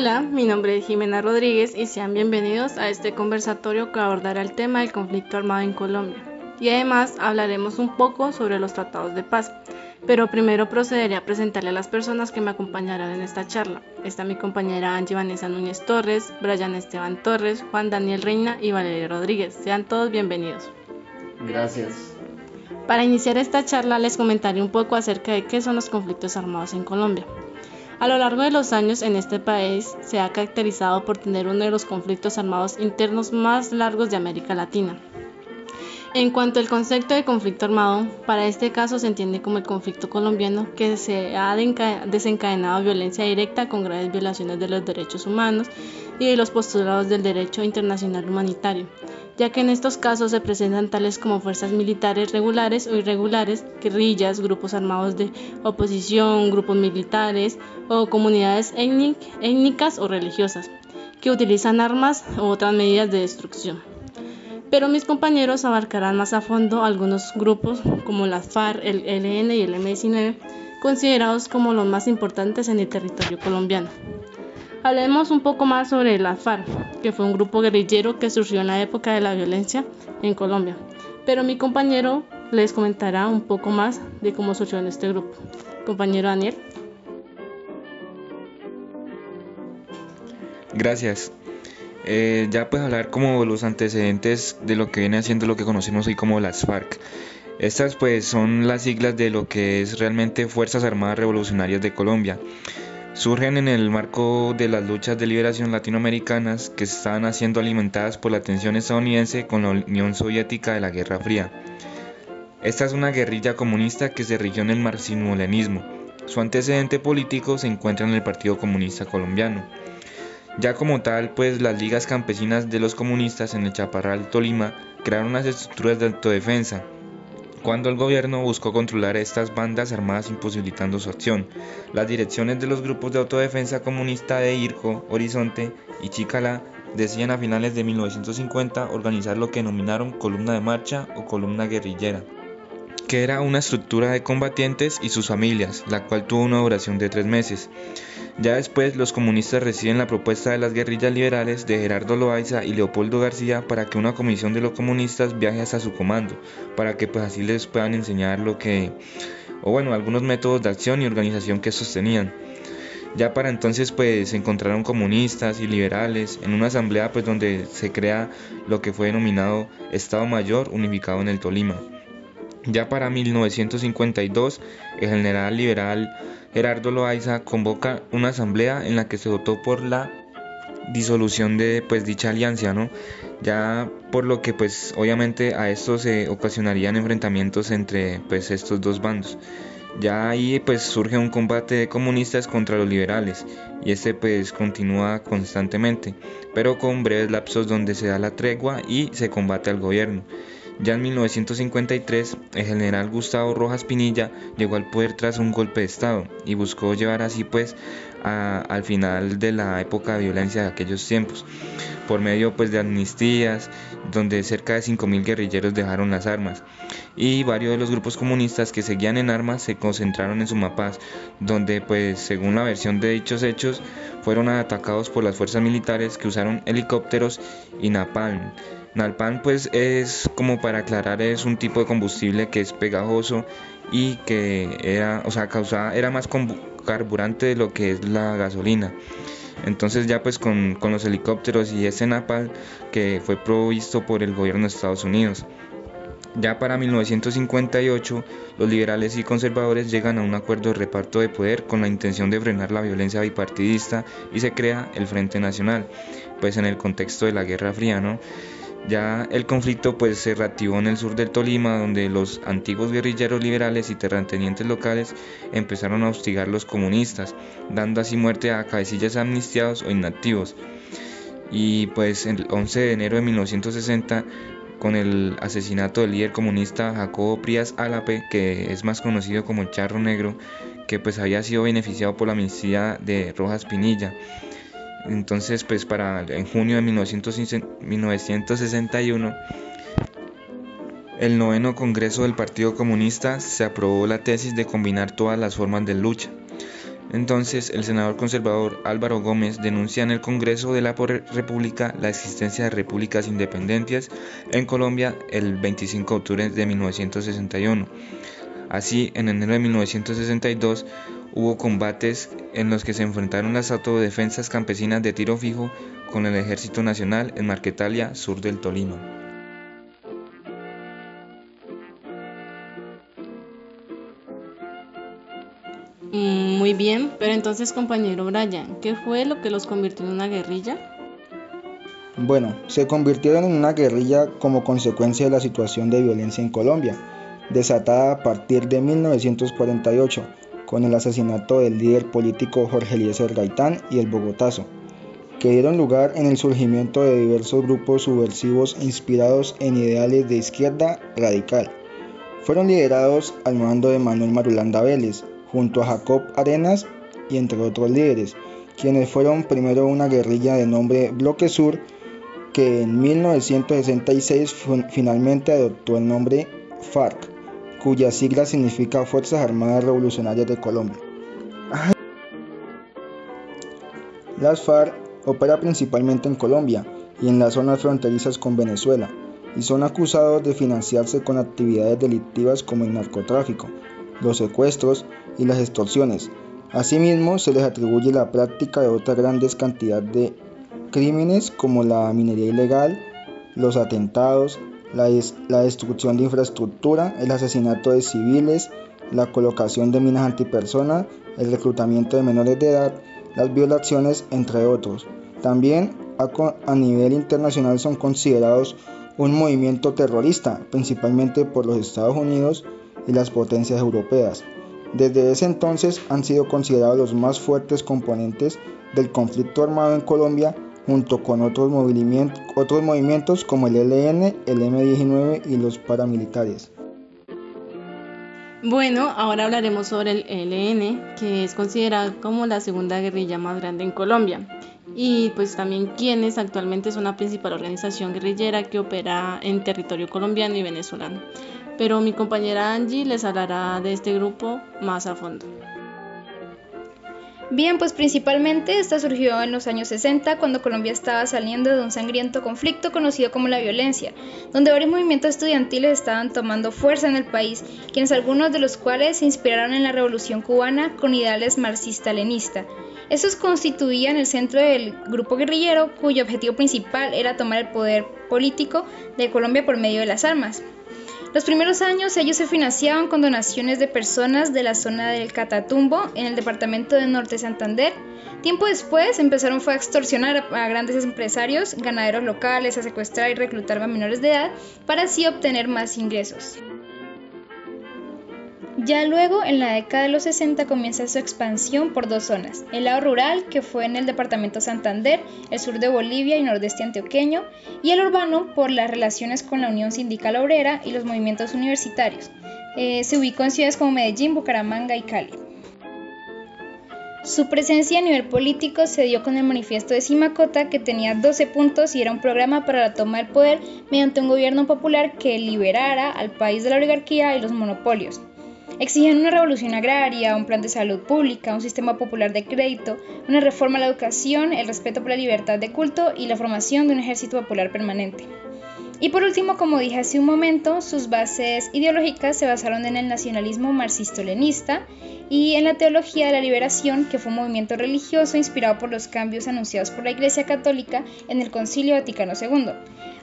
Hola, mi nombre es Jimena Rodríguez y sean bienvenidos a este conversatorio que abordará el tema del conflicto armado en Colombia. Y además hablaremos un poco sobre los tratados de paz. Pero primero procederé a presentarle a las personas que me acompañarán en esta charla. Está mi compañera Angie Vanessa Núñez Torres, Brian Esteban Torres, Juan Daniel Reina y Valeria Rodríguez. Sean todos bienvenidos. Gracias. Para iniciar esta charla les comentaré un poco acerca de qué son los conflictos armados en Colombia. A lo largo de los años en este país se ha caracterizado por tener uno de los conflictos armados internos más largos de América Latina. En cuanto al concepto de conflicto armado, para este caso se entiende como el conflicto colombiano que se ha desencadenado violencia directa con graves violaciones de los derechos humanos y de los postulados del derecho internacional humanitario, ya que en estos casos se presentan tales como fuerzas militares regulares o irregulares, guerrillas, grupos armados de oposición, grupos militares o comunidades étnicas o religiosas, que utilizan armas u otras medidas de destrucción. Pero mis compañeros abarcarán más a fondo algunos grupos como las FARC, el ELN y el M19, considerados como los más importantes en el territorio colombiano. Hablemos un poco más sobre la FARC, que fue un grupo guerrillero que surgió en la época de la violencia en Colombia. Pero mi compañero les comentará un poco más de cómo surgió en este grupo. Compañero Daniel. Gracias. Eh, ya pues hablar como los antecedentes de lo que viene haciendo lo que conocemos hoy como las FARC. Estas pues son las siglas de lo que es realmente Fuerzas Armadas Revolucionarias de Colombia surgen en el marco de las luchas de liberación latinoamericanas que estaban haciendo alimentadas por la tensión estadounidense con la Unión Soviética de la Guerra Fría. Esta es una guerrilla comunista que se rigió en el marxismo-leninismo. Su antecedente político se encuentra en el Partido Comunista Colombiano. Ya como tal, pues las ligas campesinas de los comunistas en el Chaparral Tolima crearon unas estructuras de autodefensa cuando el gobierno buscó controlar estas bandas armadas imposibilitando su acción. Las direcciones de los grupos de autodefensa comunista de Irco, Horizonte y Chicalá decían a finales de 1950 organizar lo que denominaron columna de marcha o columna guerrillera que era una estructura de combatientes y sus familias, la cual tuvo una duración de tres meses. Ya después los comunistas reciben la propuesta de las guerrillas liberales de Gerardo Loaiza y Leopoldo García para que una comisión de los comunistas viaje hasta su comando, para que pues así les puedan enseñar lo que, o bueno, algunos métodos de acción y organización que sostenían. Ya para entonces pues se encontraron comunistas y liberales en una asamblea pues donde se crea lo que fue denominado Estado Mayor unificado en el Tolima. Ya para 1952, el general liberal Gerardo Loaiza convoca una asamblea en la que se votó por la disolución de pues dicha alianza, ¿no? Ya por lo que pues obviamente a esto se ocasionarían enfrentamientos entre pues estos dos bandos. Ya ahí pues surge un combate de comunistas contra los liberales y este pues continúa constantemente, pero con breves lapsos donde se da la tregua y se combate al gobierno. Ya en 1953, el general Gustavo Rojas Pinilla llegó al poder tras un golpe de Estado y buscó llevar así pues al final de la época de violencia de aquellos tiempos, por medio pues de amnistías, donde cerca de 5.000 guerrilleros dejaron las armas. Y varios de los grupos comunistas que seguían en armas se concentraron en Sumapaz, donde pues según la versión de dichos hechos fueron atacados por las fuerzas militares que usaron helicópteros y napalm Nalpan pues es como para aclarar es un tipo de combustible que es pegajoso y que era, o sea, causaba, era más carburante de lo que es la gasolina. Entonces ya pues con, con los helicópteros y ese napal que fue provisto por el gobierno de Estados Unidos. Ya para 1958, los liberales y conservadores llegan a un acuerdo de reparto de poder con la intención de frenar la violencia bipartidista y se crea el Frente Nacional, pues en el contexto de la Guerra Fría, ¿no? Ya el conflicto pues se reactivó en el sur del Tolima, donde los antiguos guerrilleros liberales y terratenientes locales empezaron a hostigar a los comunistas, dando así muerte a cabecillas amnistiados o inactivos. Y pues el 11 de enero de 1960 con el asesinato del líder comunista Jacobo Prías Álape, que es más conocido como el Charro Negro, que pues había sido beneficiado por la amnistía de Rojas Pinilla. Entonces, pues para en junio de 1961, el noveno Congreso del Partido Comunista se aprobó la tesis de combinar todas las formas de lucha. Entonces, el senador conservador Álvaro Gómez denuncia en el Congreso de la República la existencia de repúblicas independientes en Colombia el 25 de octubre de 1961. Así, en enero de 1962 hubo combates en los que se enfrentaron las autodefensas campesinas de tiro fijo con el Ejército Nacional en Marquetalia, sur del Tolima. Mm, muy bien, pero entonces compañero Brian, ¿qué fue lo que los convirtió en una guerrilla? Bueno, se convirtieron en una guerrilla como consecuencia de la situación de violencia en Colombia, desatada a partir de 1948, con el asesinato del líder político Jorge Eliezer Gaitán y el Bogotazo, que dieron lugar en el surgimiento de diversos grupos subversivos inspirados en ideales de izquierda radical. Fueron liderados al mando de Manuel Marulanda Vélez, junto a Jacob Arenas y entre otros líderes, quienes fueron primero una guerrilla de nombre Bloque Sur, que en 1966 finalmente adoptó el nombre FARC, cuya sigla significa Fuerzas Armadas Revolucionarias de Colombia. Las FARC opera principalmente en Colombia y en las zonas fronterizas con Venezuela, y son acusados de financiarse con actividades delictivas como el narcotráfico, los secuestros y las extorsiones. Asimismo, se les atribuye la práctica de otra grandes cantidad de crímenes como la minería ilegal, los atentados, la, destrucción de infraestructura, el asesinato de civiles, la colocación de minas antipersona, el reclutamiento de menores de edad, las violaciones, entre otros. También a, nivel internacional son considerados un movimiento terrorista, principalmente por los Estados Unidos y las potencias europeas. Desde ese entonces han sido considerados los más fuertes componentes del conflicto armado en Colombia junto con otros, movimientos, otros movimientos como el ELN, el M19 y los paramilitares. Bueno, ahora hablaremos sobre el ELN, que es considerado como la segunda guerrilla más grande en Colombia. Y pues también quienes actualmente son la principal organización guerrillera que opera en territorio colombiano y venezolano pero mi compañera Angie les hablará de este grupo más a fondo. Bien, pues principalmente esta surgió en los años 60 cuando Colombia estaba saliendo de un sangriento conflicto conocido como la violencia, donde varios movimientos estudiantiles estaban tomando fuerza en el país, quienes algunos de los cuales se inspiraron en la revolución cubana con ideales marxista-leninista. Estos constituían el centro del grupo guerrillero cuyo objetivo principal era tomar el poder político de Colombia por medio de las armas. Los primeros años ellos se financiaban con donaciones de personas de la zona del Catatumbo en el departamento de Norte Santander. Tiempo después empezaron fue a extorsionar a grandes empresarios, ganaderos locales, a secuestrar y reclutar a menores de edad para así obtener más ingresos. Ya luego, en la década de los 60, comienza su expansión por dos zonas. El lado rural, que fue en el departamento Santander, el sur de Bolivia y nordeste antioqueño, y el urbano por las relaciones con la Unión Sindical Obrera y los movimientos universitarios. Eh, se ubicó en ciudades como Medellín, Bucaramanga y Cali. Su presencia a nivel político se dio con el manifiesto de Simacota, que tenía 12 puntos y era un programa para la toma del poder mediante un gobierno popular que liberara al país de la oligarquía y los monopolios. Exigían una revolución agraria, un plan de salud pública, un sistema popular de crédito, una reforma a la educación, el respeto por la libertad de culto y la formación de un ejército popular permanente. Y por último, como dije hace un momento, sus bases ideológicas se basaron en el nacionalismo marxisto-leninista y en la teología de la liberación, que fue un movimiento religioso inspirado por los cambios anunciados por la Iglesia Católica en el Concilio Vaticano II,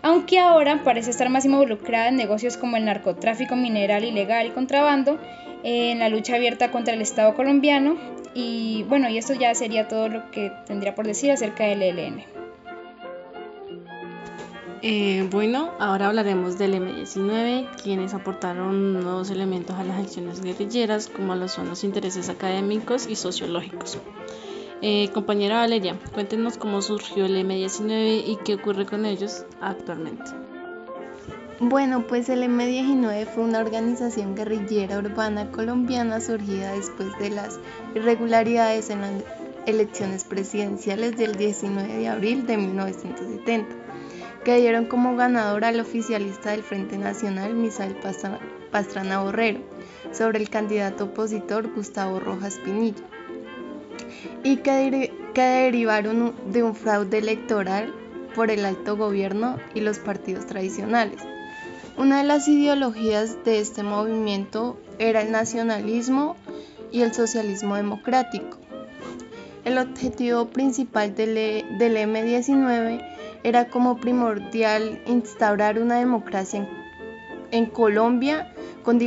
aunque ahora parece estar más involucrada en negocios como el narcotráfico mineral ilegal y contrabando, en la lucha abierta contra el Estado colombiano. Y bueno, y esto ya sería todo lo que tendría por decir acerca del ELN. Eh, bueno, ahora hablaremos del M19, quienes aportaron nuevos elementos a las acciones guerrilleras, como lo son los intereses académicos y sociológicos. Eh, compañera Valeria, cuéntenos cómo surgió el M19 y qué ocurre con ellos actualmente. Bueno, pues el M19 fue una organización guerrillera urbana colombiana surgida después de las irregularidades en las elecciones presidenciales del 19 de abril de 1970, que dieron como ganador al oficialista del Frente Nacional, Misael Pastrana Borrero, sobre el candidato opositor Gustavo Rojas Pinilla. y que, que derivaron de un fraude electoral por el alto gobierno y los partidos tradicionales. Una de las ideologías de este movimiento era el nacionalismo y el socialismo democrático. El objetivo principal del, e, del M19 era como primordial instaurar una democracia en, Colombia con,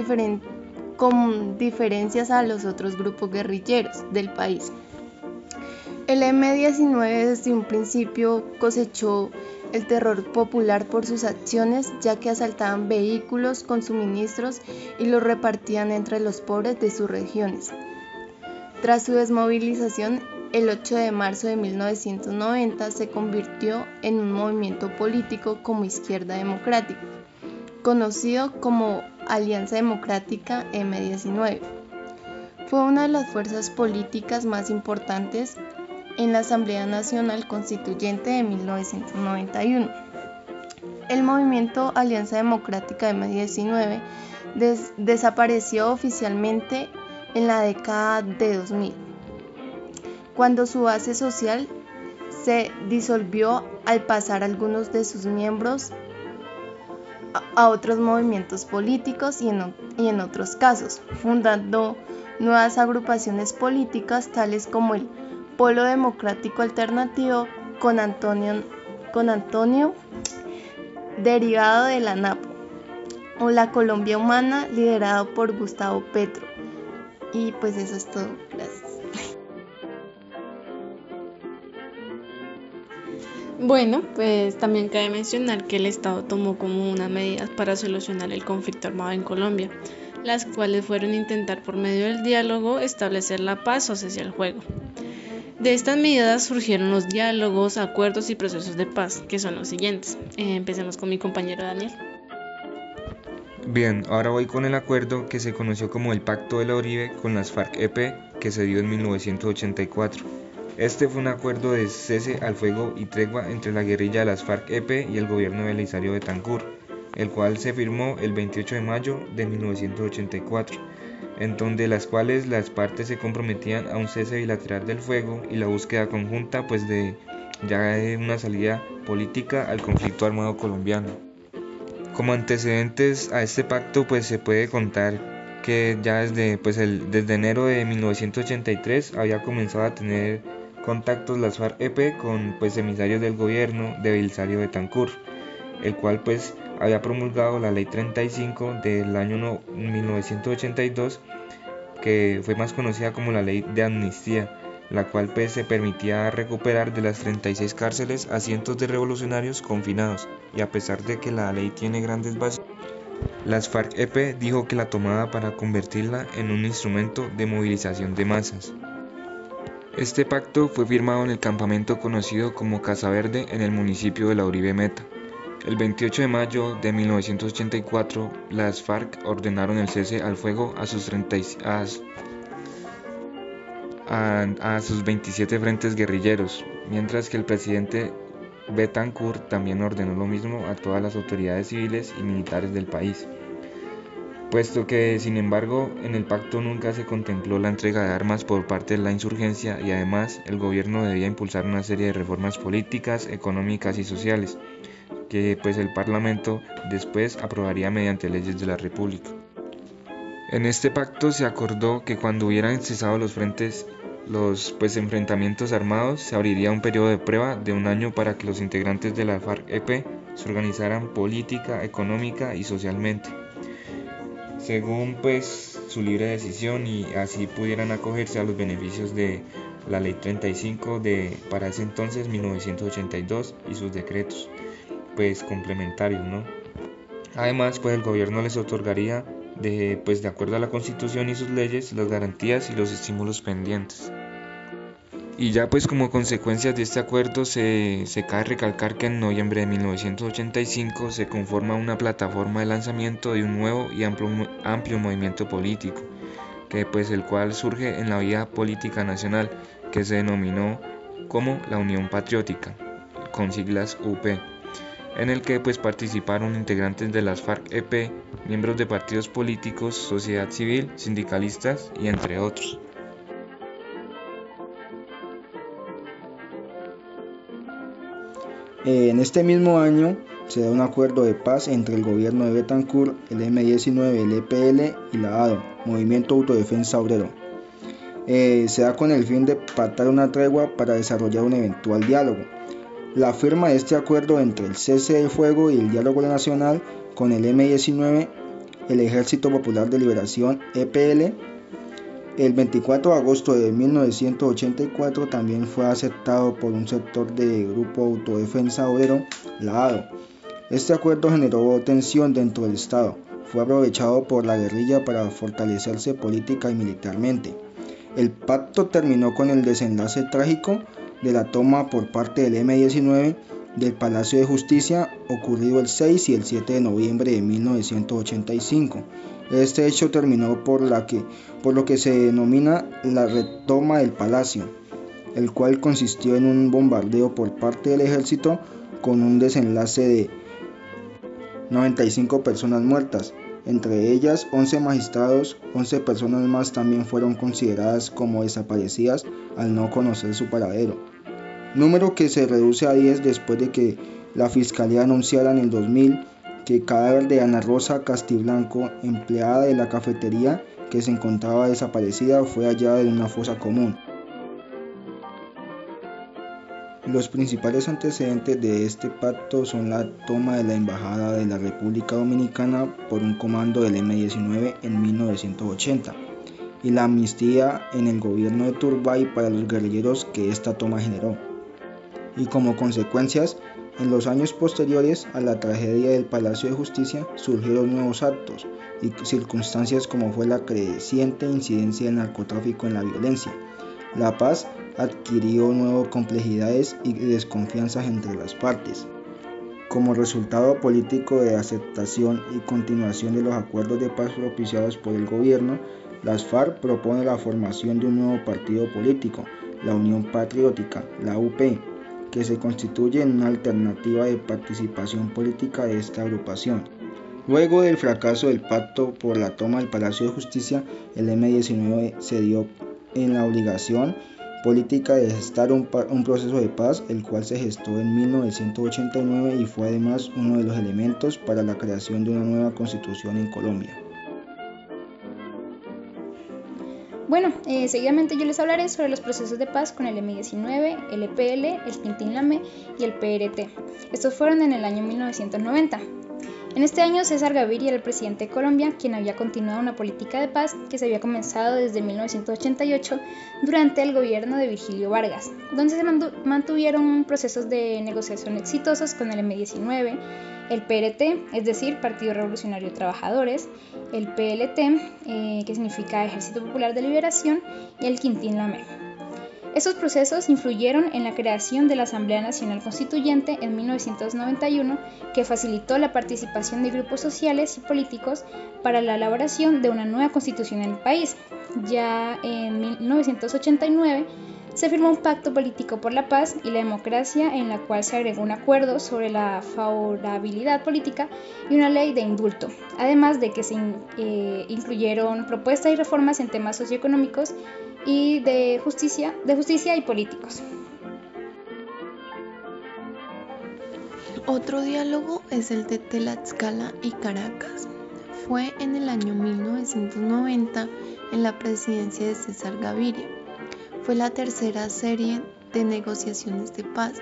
con diferencias a los otros grupos guerrilleros del país. El M-19 desde un principio cosechó el terror popular por sus acciones, ya que asaltaban vehículos con suministros y los repartían entre los pobres de sus regiones. Tras su desmovilización, el 8 de marzo de 1990 se convirtió en un movimiento político como Izquierda Democrática, conocido como Alianza Democrática M19. Fue una de las fuerzas políticas más importantes en la Asamblea Nacional Constituyente de 1991. El movimiento Alianza Democrática M19 desapareció oficialmente en la década de 2000, cuando su base social se disolvió al pasar algunos de sus miembros a otros movimientos políticos y en, otros casos, fundando nuevas agrupaciones políticas tales como el Polo Democrático Alternativo con Antonio, con Antonio derivado de la NAPO, o la Colombia Humana liderado por Gustavo Petro. Y pues eso es todo. Gracias. Bueno, pues también cabe mencionar que el Estado tomó como unas medidas para solucionar el conflicto armado en Colombia, las cuales fueron intentar por medio del diálogo establecer la paz o cesar el juego. De estas medidas surgieron los diálogos, acuerdos y procesos de paz, que son los siguientes. Eh, empecemos con mi compañero Daniel. Bien, ahora voy con el acuerdo que se conoció como el Pacto de la Oribe con las FARC-EP que se dio en 1984. Este fue un acuerdo de cese al fuego y tregua entre la guerrilla de las FARC-EP y el gobierno de Belisario Betancur, el cual se firmó el 28 de mayo de 1984 en donde las cuales las partes se comprometían a un cese bilateral del fuego y la búsqueda conjunta pues de ya de una salida política al conflicto armado colombiano. Como antecedentes a este pacto pues se puede contar que ya desde, pues el, desde enero de 1983 había comenzado a tener contactos las FARC-EP con pues emisarios del gobierno de Belisario Betancourt, el cual pues había promulgado la Ley 35 del año 1982, que fue más conocida como la Ley de Amnistía, la cual pues, se permitía recuperar de las 36 cárceles a cientos de revolucionarios confinados, y a pesar de que la ley tiene grandes bases, las FARC-EP dijo que la tomaba para convertirla en un instrumento de movilización de masas. Este pacto fue firmado en el campamento conocido como Casa Verde en el municipio de la Uribe Meta. El 28 de mayo de 1984, las FARC ordenaron el cese al fuego a sus, a, sus 27 frentes guerrilleros, mientras que el presidente Betancourt también ordenó lo mismo a todas las autoridades civiles y militares del país. Puesto que, sin embargo, en el pacto nunca se contempló la entrega de armas por parte de la insurgencia y además el gobierno debía impulsar una serie de reformas políticas, económicas y sociales que pues el Parlamento después aprobaría mediante leyes de la República. En este pacto se acordó que cuando hubieran cesado los frentes los pues, enfrentamientos armados se abriría un periodo de prueba de un año para que los integrantes de la FARC-EP se organizaran política, económica y socialmente, según pues su libre decisión y así pudieran acogerse a los beneficios de la Ley 35 de para ese entonces 1982 y sus decretos pues complementarios, ¿no? Además, pues el gobierno les otorgaría de, pues, de acuerdo a la constitución y sus leyes las garantías y los estímulos pendientes. Y ya pues como consecuencia de este acuerdo se, cabe recalcar que en noviembre de 1985 se conforma una plataforma de lanzamiento de un nuevo y amplio, amplio movimiento político, que pues el cual surge en la vida política nacional, que se denominó como la Unión Patriótica, con siglas UP en el que pues participaron integrantes de las FARC-EP, miembros de partidos políticos, sociedad civil, sindicalistas y entre otros. En este mismo año se da un acuerdo de paz entre el gobierno de Betancourt, el M19, el EPL y la ADO, Movimiento Autodefensa Obrero. Eh, se da con el fin de pactar una tregua para desarrollar un eventual diálogo. La firma de este acuerdo entre el cese del fuego y el diálogo nacional con el M19, el Ejército Popular de Liberación EPL, el 24 de agosto de 1984 también fue aceptado por un sector del Grupo Autodefensa Obrero, la ADO. Este acuerdo generó tensión dentro del Estado. Fue aprovechado por la guerrilla para fortalecerse política y militarmente. El pacto terminó con el desenlace trágico de la toma por parte del M-19 del Palacio de Justicia ocurrido el 6 y el 7 de noviembre de 1985. Este hecho terminó por, la que, por lo que se denomina la retoma del palacio, el cual consistió en un bombardeo por parte del ejército con un desenlace de 95 personas muertas, entre ellas 11 magistrados, 11 personas más también fueron consideradas como desaparecidas al no conocer su paradero, número que se reduce a 10 después de que la Fiscalía anunciara en el 2000 que el cadáver de Ana Rosa Castiblanco, empleada de la cafetería que se encontraba desaparecida, fue hallada en una fosa común. Los principales antecedentes de este pacto son la toma de la Embajada de la República Dominicana por un comando del M-19 en 1980 y la amnistía en el gobierno de Turbay para los guerrilleros que esta toma generó. Y como consecuencias, en los años posteriores a la tragedia del Palacio de Justicia surgieron nuevos actos y circunstancias como fue la creciente incidencia del narcotráfico en la violencia. La paz adquirió nuevas complejidades y desconfianzas entre las partes. Como resultado político de aceptación y continuación de los acuerdos de paz propiciados por el gobierno, las FARC propone la formación de un nuevo partido político, la Unión Patriótica, la UP, que se constituye en una alternativa de participación política de esta agrupación. Luego del fracaso del pacto por la toma del Palacio de Justicia, el M-19 se dio en la obligación política de gestar un, un, proceso de paz, el cual se gestó en 1989 y fue además uno de los elementos para la creación de una nueva constitución en Colombia. Bueno, eh, seguidamente yo les hablaré sobre los procesos de paz con el M19, el EPL, el Quintín Lame y el PRT. Estos fueron en el año 1990. En este año, César Gaviria era el presidente de Colombia, quien había continuado una política de paz que se había comenzado desde 1988 durante el gobierno de Virgilio Vargas, donde se mantuvieron procesos de negociación exitosos con el M19, el PRT, es decir, Partido Revolucionario de Trabajadores, el PLT, eh, que significa Ejército Popular de Liberación, y el Quintín Lamé. Estos procesos influyeron en la creación de la Asamblea Nacional Constituyente en 1991, que facilitó la participación de grupos sociales y políticos para la elaboración de una nueva constitución en el país. Ya en 1989, se firmó un pacto político por la paz y la democracia en la cual se agregó un acuerdo sobre la favorabilidad política y una ley de indulto, además de que se eh, incluyeron propuestas y reformas en temas socioeconómicos y de justicia, de justicia y políticos. Otro diálogo es el de Tlaxcala y Caracas. Fue en el año 1990 en la presidencia de César Gaviria fue la tercera serie de negociaciones de paz.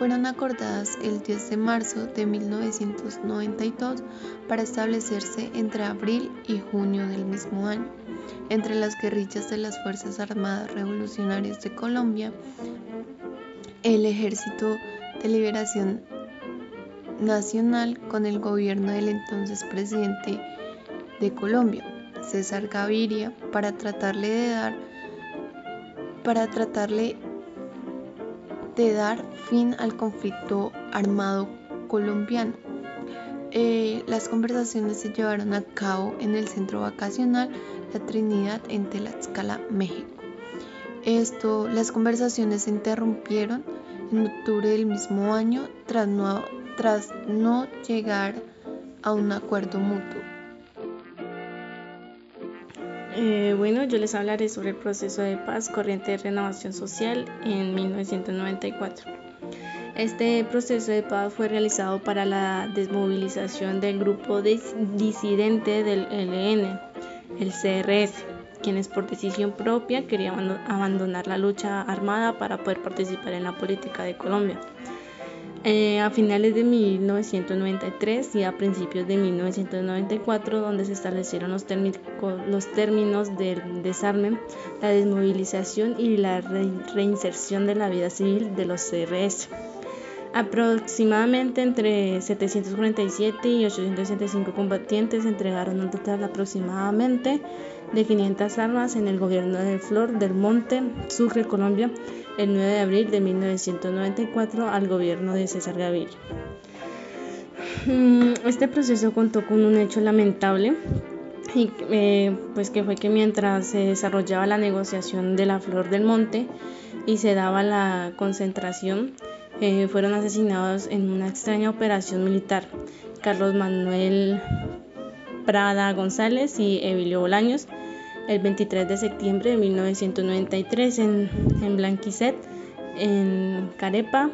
Fueron acordadas el 10 de marzo de 1992 para establecerse entre abril y junio del mismo año entre las guerrillas de las Fuerzas Armadas Revolucionarias de Colombia, el Ejército de Liberación Nacional con el gobierno del entonces presidente de Colombia, César Gaviria, para tratarle de dar para tratarle de dar fin al conflicto armado colombiano. Eh, las conversaciones se llevaron a cabo en el centro vacacional La Trinidad en Tlaxcala, México. Esto, las conversaciones se interrumpieron en octubre del mismo año tras no, tras no llegar a un acuerdo mutuo. Eh, bueno, yo les hablaré sobre el proceso de paz, corriente de renovación social en 1994. Este proceso de paz fue realizado para la desmovilización del grupo disidente del ELN, el CRS, quienes por decisión propia querían abandonar la lucha armada para poder participar en la política de Colombia. Eh, a finales de 1993 y a principios de 1994, donde se establecieron los, los términos del desarme, la desmovilización y la reinserción de la vida civil de los CRS. Aproximadamente entre 747 y 865 combatientes entregaron un total aproximadamente de 500 armas en el gobierno de Flor del Monte, Sucre, Colombia, el 9 de abril de 1994 al gobierno de César Gaviria. Mm, este proceso contó con un hecho lamentable y eh, pues que fue que mientras se desarrollaba la negociación de la Flor del Monte y se daba la concentración, eh, fueron asesinados en una extraña operación militar. Carlos Manuel Prada González y Emilio Bolaños el 23 de septiembre de 1993 en, en Blanquicet, en Carepa.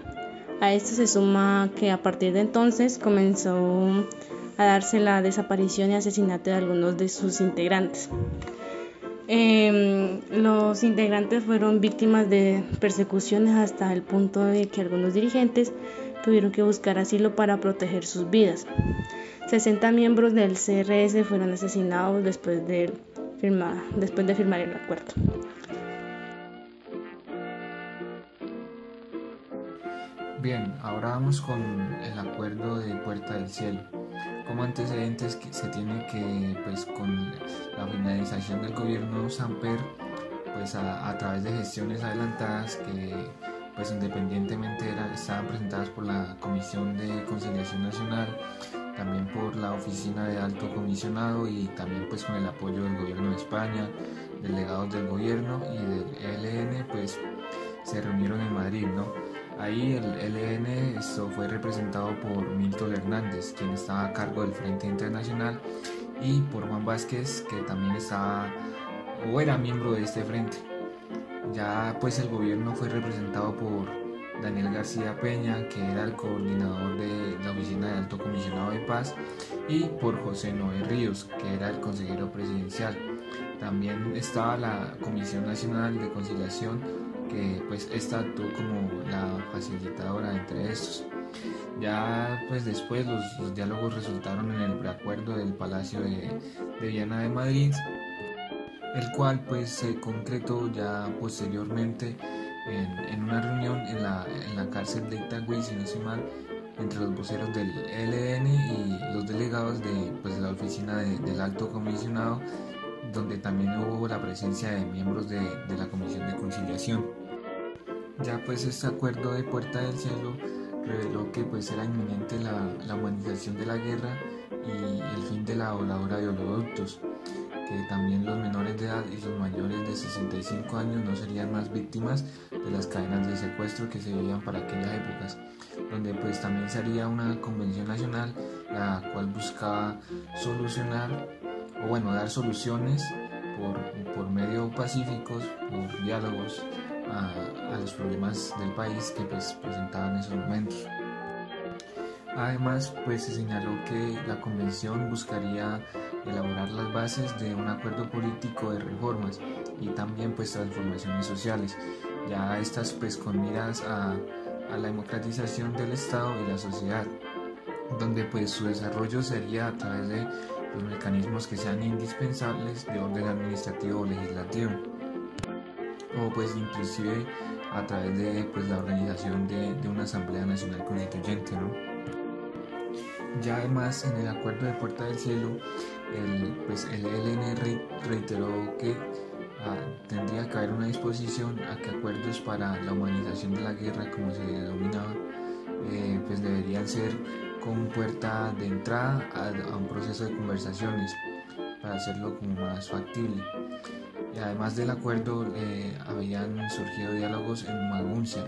A esto se suma que a partir de entonces comenzó a darse la desaparición y asesinato de algunos de sus integrantes. Em, los integrantes fueron víctimas de persecuciones hasta el punto de que algunos dirigentes tuvieron que buscar asilo para proteger sus vidas. 60 miembros del CRS fueron asesinados después de, después de firmar el acuerdo. Bien, ahora vamos con el acuerdo de Puerta del Cielo como antecedentes que se tiene que pues con la finalización del gobierno Samper pues a, través de gestiones adelantadas que pues independientemente estaban presentadas por la Comisión de Conciliación Nacional, también por la Oficina de Alto Comisionado y también pues con el apoyo del Gobierno de España, delegados del Gobierno y del ELN, pues se reunieron en Madrid, ¿no? Ahí el LN esto fue representado por Milton Hernández, quien estaba a cargo del Frente Internacional, y por Juan Vázquez, que también estaba o era miembro de este frente. Ya pues el gobierno fue representado por Daniel García Peña, que era el coordinador de la Oficina de Alto Comisionado de Paz, y por José Noé Ríos, que era el consejero presidencial. También estaba la Comisión Nacional de Conciliación que pues esta actuó como la facilitadora entre estos. Ya pues después los, diálogos resultaron en el preacuerdo del Palacio de, Viana de Madrid, el cual pues se concretó ya posteriormente en, una reunión en la, en la cárcel de Itagüí, si no mal, entre los voceros del ELN y los delegados de pues, la oficina del alto comisionado donde también hubo la presencia de miembros de, la Comisión de Conciliación. Ya pues este acuerdo de Puerta del Cielo reveló que pues era inminente la, la humanización de la guerra y el fin de la voladora de oleoductos, que también los menores de edad y los mayores de 65 años no serían más víctimas de las cadenas de secuestro que se vivían para aquellas épocas, donde pues también sería una convención nacional la cual buscaba solucionar o bueno, dar soluciones por, por medio pacíficos, por diálogos a, los problemas del país que pues presentaban en esos momentos. Además, pues se señaló que la convención buscaría elaborar las bases de un acuerdo político de reformas y también pues transformaciones sociales, ya estas pues con miras a, a la democratización del Estado y la sociedad, donde pues su desarrollo sería a través de los mecanismos que sean indispensables de orden administrativo o legislativo o pues inclusive a través de pues la organización de, una asamblea nacional constituyente ¿no? Ya además en el acuerdo de Puerta del Cielo el, pues el ELN reiteró que ah, tendría que haber una disposición a que acuerdos para la humanización de la guerra como se denominaba eh, pues deberían ser con puerta de entrada a, un proceso de conversaciones para hacerlo como más factible. Y además del acuerdo eh, habían surgido diálogos en Maguncia,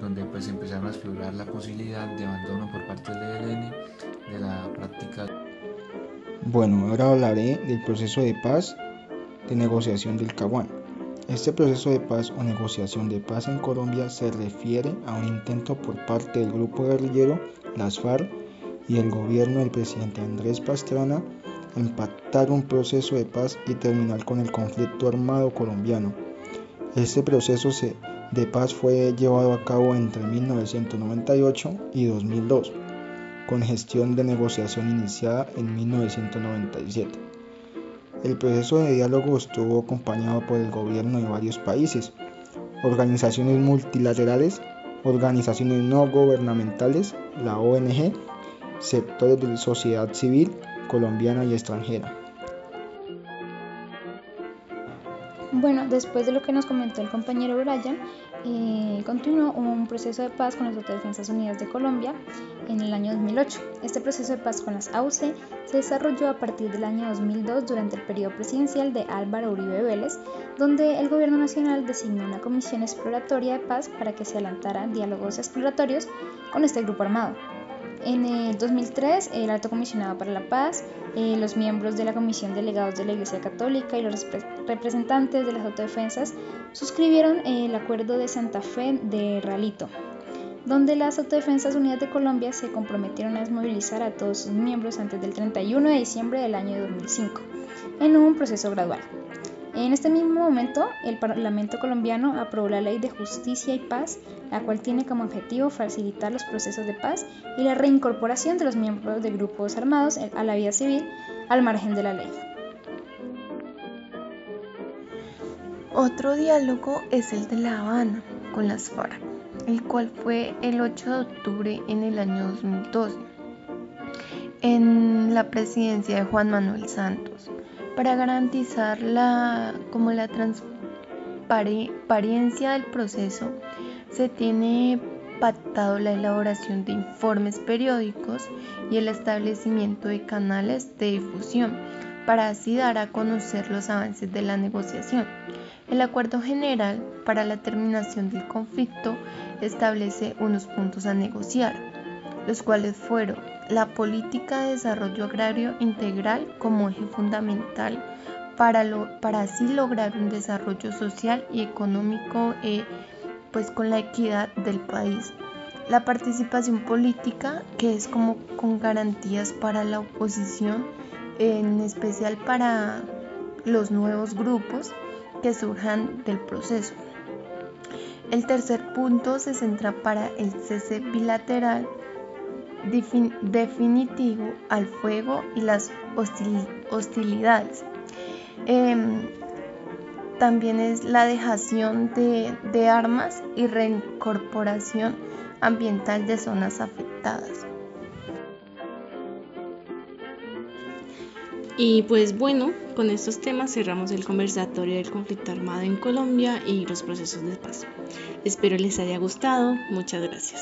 donde pues empezaron a explorar la posibilidad de abandono por parte del ELN de la práctica. Bueno, ahora hablaré del proceso de paz de negociación del Caguán. Este proceso de paz o negociación de paz en Colombia se refiere a un intento por parte del grupo guerrillero, las FARC, y el gobierno del presidente Andrés Pastrana en pactar un proceso de paz y terminar con el conflicto armado colombiano. Este proceso de paz fue llevado a cabo entre 1998 y 2002, con gestión de negociación iniciada en 1997. El proceso de diálogo estuvo acompañado por el gobierno de varios países, organizaciones multilaterales, organizaciones no gubernamentales, la ONG, sectores de la sociedad civil colombiana y extranjera. Bueno, después de lo que nos comentó el compañero Brian, eh, continuó un proceso de paz con las Autodefensas Unidas de Colombia en el año 2008. Este proceso de paz con las AUC se desarrolló a partir del año 2002 durante el periodo presidencial de Álvaro Uribe Vélez, donde el gobierno nacional designó una comisión exploratoria de paz para que se adelantaran diálogos exploratorios con este grupo armado. En el 2003, el Alto Comisionado para la Paz, eh, los miembros de la Comisión Delegados de la Iglesia Católica y los representantes de las autodefensas suscribieron el Acuerdo de Santa Fe de Ralito, donde las Autodefensas Unidas de Colombia se comprometieron a desmovilizar a todos sus miembros antes del 31 de diciembre del año 2005, en un proceso gradual. En este mismo momento, el Parlamento colombiano aprobó la Ley de Justicia y Paz, la cual tiene como objetivo facilitar los procesos de paz y la reincorporación de los miembros de grupos armados a la vida civil al margen de la ley. Otro diálogo es el de La Habana con las FARC, el cual fue el 8 de octubre en el año 2012, en la presidencia de Juan Manuel Santos para garantizar la, como la transparencia del proceso, se tiene pactado la elaboración de informes periódicos y el establecimiento de canales de difusión para así dar a conocer los avances de la negociación. El acuerdo general para la terminación del conflicto establece unos puntos a negociar, los cuales fueron la política de desarrollo agrario integral como eje fundamental para, para así lograr un desarrollo social y económico eh, pues con la equidad del país. La participación política, que es como con garantías para la oposición, en especial para los nuevos grupos que surjan del proceso. El tercer punto se centra para el cese bilateral definitivo al fuego y las hostilidades. Em, también es la dejación de, armas y reincorporación ambiental de zonas afectadas. Y pues bueno, con estos temas cerramos el conversatorio del conflicto armado en Colombia y los procesos de paz. Espero les haya gustado. Muchas gracias.